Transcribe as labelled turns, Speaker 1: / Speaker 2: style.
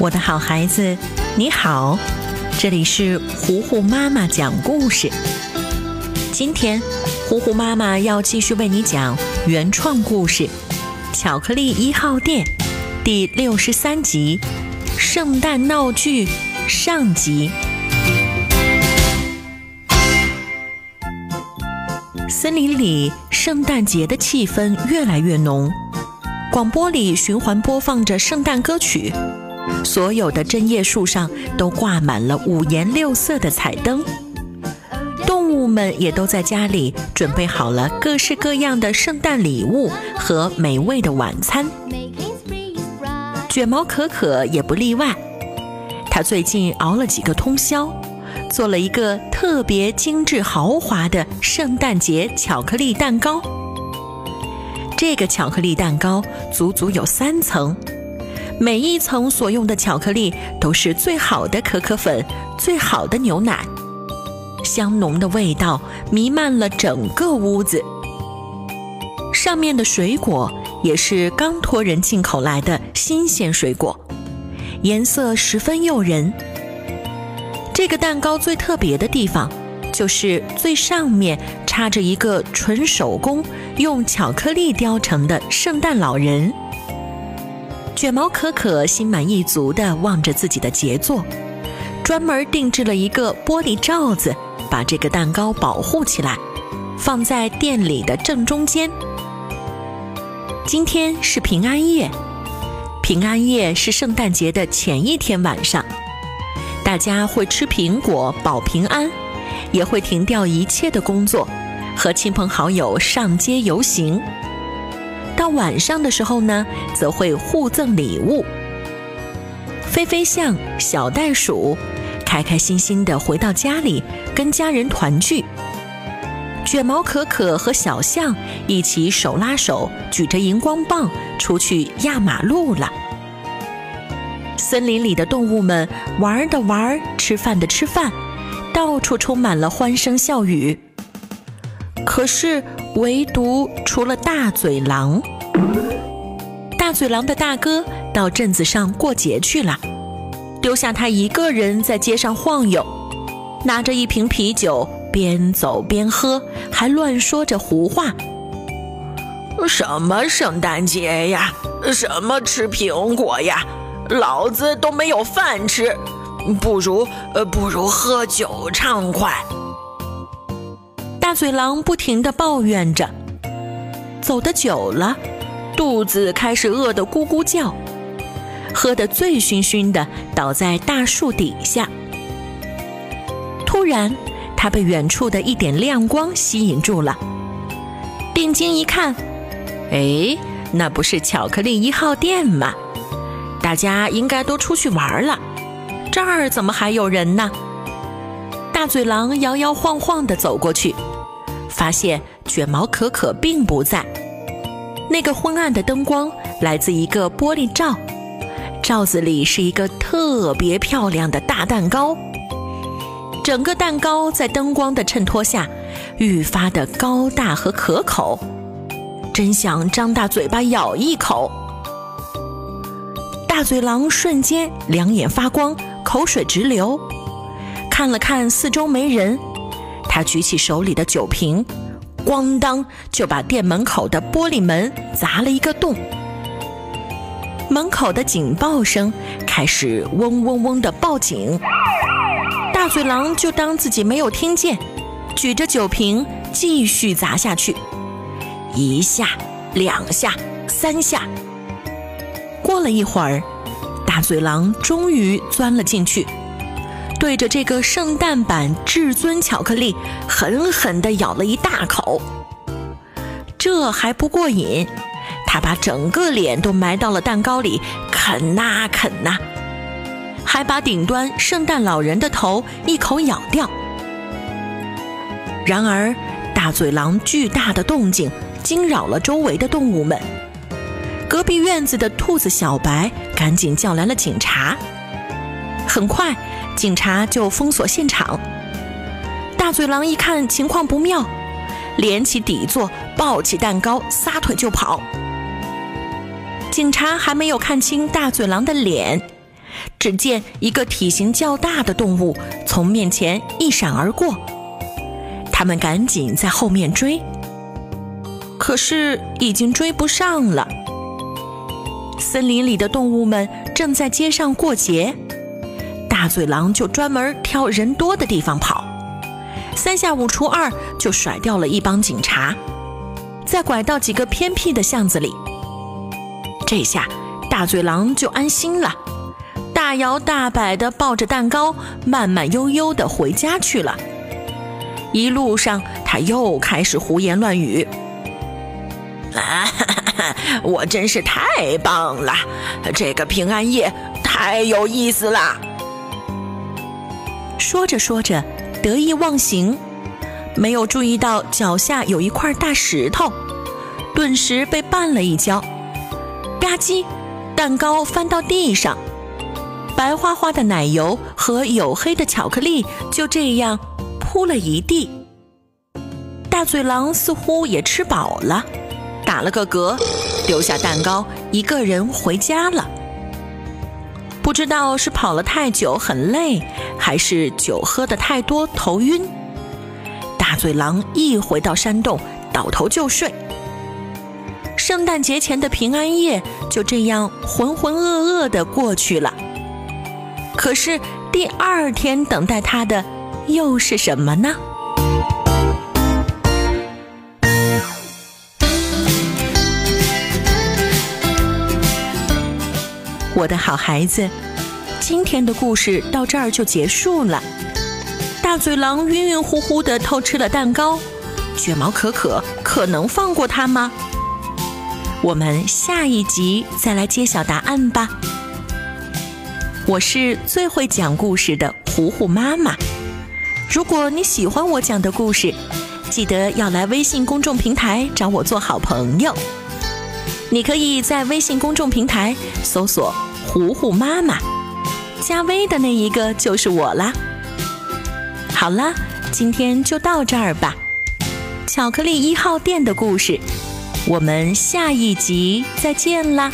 Speaker 1: 我的好孩子，你好，这里是糊糊妈妈讲故事。今天，糊糊妈妈要继续为你讲原创故事《巧克力一号店》第六十三集《圣诞闹剧》上集。森林里，圣诞节的气氛越来越浓，广播里循环播放着圣诞歌曲。所有的针叶树上都挂满了五颜六色的彩灯，动物们也都在家里准备好了各式各样的圣诞礼物和美味的晚餐。卷毛可可也不例外，他最近熬了几个通宵，做了一个特别精致豪华的圣诞节巧克力蛋糕。这个巧克力蛋糕足足有三层。每一层所用的巧克力都是最好的可可粉，最好的牛奶，香浓的味道弥漫了整个屋子。上面的水果也是刚托人进口来的新鲜水果，颜色十分诱人。这个蛋糕最特别的地方，就是最上面插着一个纯手工用巧克力雕成的圣诞老人。卷毛可可心满意足地望着自己的杰作，专门定制了一个玻璃罩子，把这个蛋糕保护起来，放在店里的正中间。今天是平安夜，平安夜是圣诞节的前一天晚上，大家会吃苹果保平安，也会停掉一切的工作，和亲朋好友上街游行。到晚上的时候呢，则会互赠礼物。飞飞象、小袋鼠开开心心地回到家里，跟家人团聚。卷毛可可和小象一起手拉手，举着荧光棒出去压马路了。森林里的动物们玩的玩，吃饭的吃饭，到处充满了欢声笑语。可是，唯独除了大嘴狼，大嘴狼的大哥到镇子上过节去了，丢下他一个人在街上晃悠，拿着一瓶啤酒，边走边喝，还乱说着胡话。
Speaker 2: 什么圣诞节呀，什么吃苹果呀，老子都没有饭吃，不如呃不如喝酒畅快。
Speaker 1: 大嘴狼不停地抱怨着，走得久了，肚子开始饿得咕咕叫，喝得醉醺醺的，倒在大树底下。突然，他被远处的一点亮光吸引住了，定睛一看，哎，那不是巧克力一号店吗？大家应该都出去玩了，这儿怎么还有人呢？大嘴狼摇摇晃晃地走过去。发现卷毛可可并不在，那个昏暗的灯光来自一个玻璃罩，罩子里是一个特别漂亮的大蛋糕。整个蛋糕在灯光的衬托下，愈发的高大和可口，真想张大嘴巴咬一口。大嘴狼瞬间两眼发光，口水直流，看了看四周没人。他举起手里的酒瓶，咣当就把店门口的玻璃门砸了一个洞。门口的警报声开始嗡嗡嗡的报警，大嘴狼就当自己没有听见，举着酒瓶继续砸下去，一下、两下、三下。过了一会儿，大嘴狼终于钻了进去。对着这个圣诞版至尊巧克力狠狠地咬了一大口，这还不过瘾，他把整个脸都埋到了蛋糕里，啃呐啃呐，还把顶端圣诞老人的头一口咬掉。然而，大嘴狼巨大的动静惊扰了周围的动物们，隔壁院子的兔子小白赶紧叫来了警察，很快。警察就封锁现场。大嘴狼一看情况不妙，连起底座，抱起蛋糕，撒腿就跑。警察还没有看清大嘴狼的脸，只见一个体型较大的动物从面前一闪而过，他们赶紧在后面追，可是已经追不上了。森林里的动物们正在街上过节，大嘴狼就专门挑人多的地方跑，三下五除二就甩掉了一帮警察，再拐到几个偏僻的巷子里。这下大嘴狼就安心了，大摇大摆地抱着蛋糕，慢慢悠悠地回家去了。一路上，他又开始胡言乱语。
Speaker 2: 啊！我真是太棒了，这个平安夜太有意思了。
Speaker 1: 说着说着，得意忘形，没有注意到脚下有一块大石头，顿时被绊了一跤，吧唧，蛋糕翻到地上，白花花的奶油和黝黑的巧克力就这样铺了一地。大嘴狼似乎也吃饱了。打了个嗝，丢下蛋糕，一个人回家了。不知道是跑了太久很累，还是酒喝的太多头晕。大嘴狼一回到山洞，倒头就睡。圣诞节前的平安夜就这样浑浑噩噩的过去了。可是第二天等待他的又是什么呢？我的好孩子，今天的故事到这儿就结束了。大嘴狼晕晕乎乎的偷吃了蛋糕，卷毛可可可能放过他吗？我们下一集再来揭晓答案吧。我是最会讲故事的糊糊妈妈。如果你喜欢我讲的故事，记得要来微信公众平台找我做好朋友。你可以在微信公众平台搜索。糊糊妈妈，加微的那一个就是我啦。好了，今天就到这儿吧。巧克力一号店的故事，我们下一集再见啦。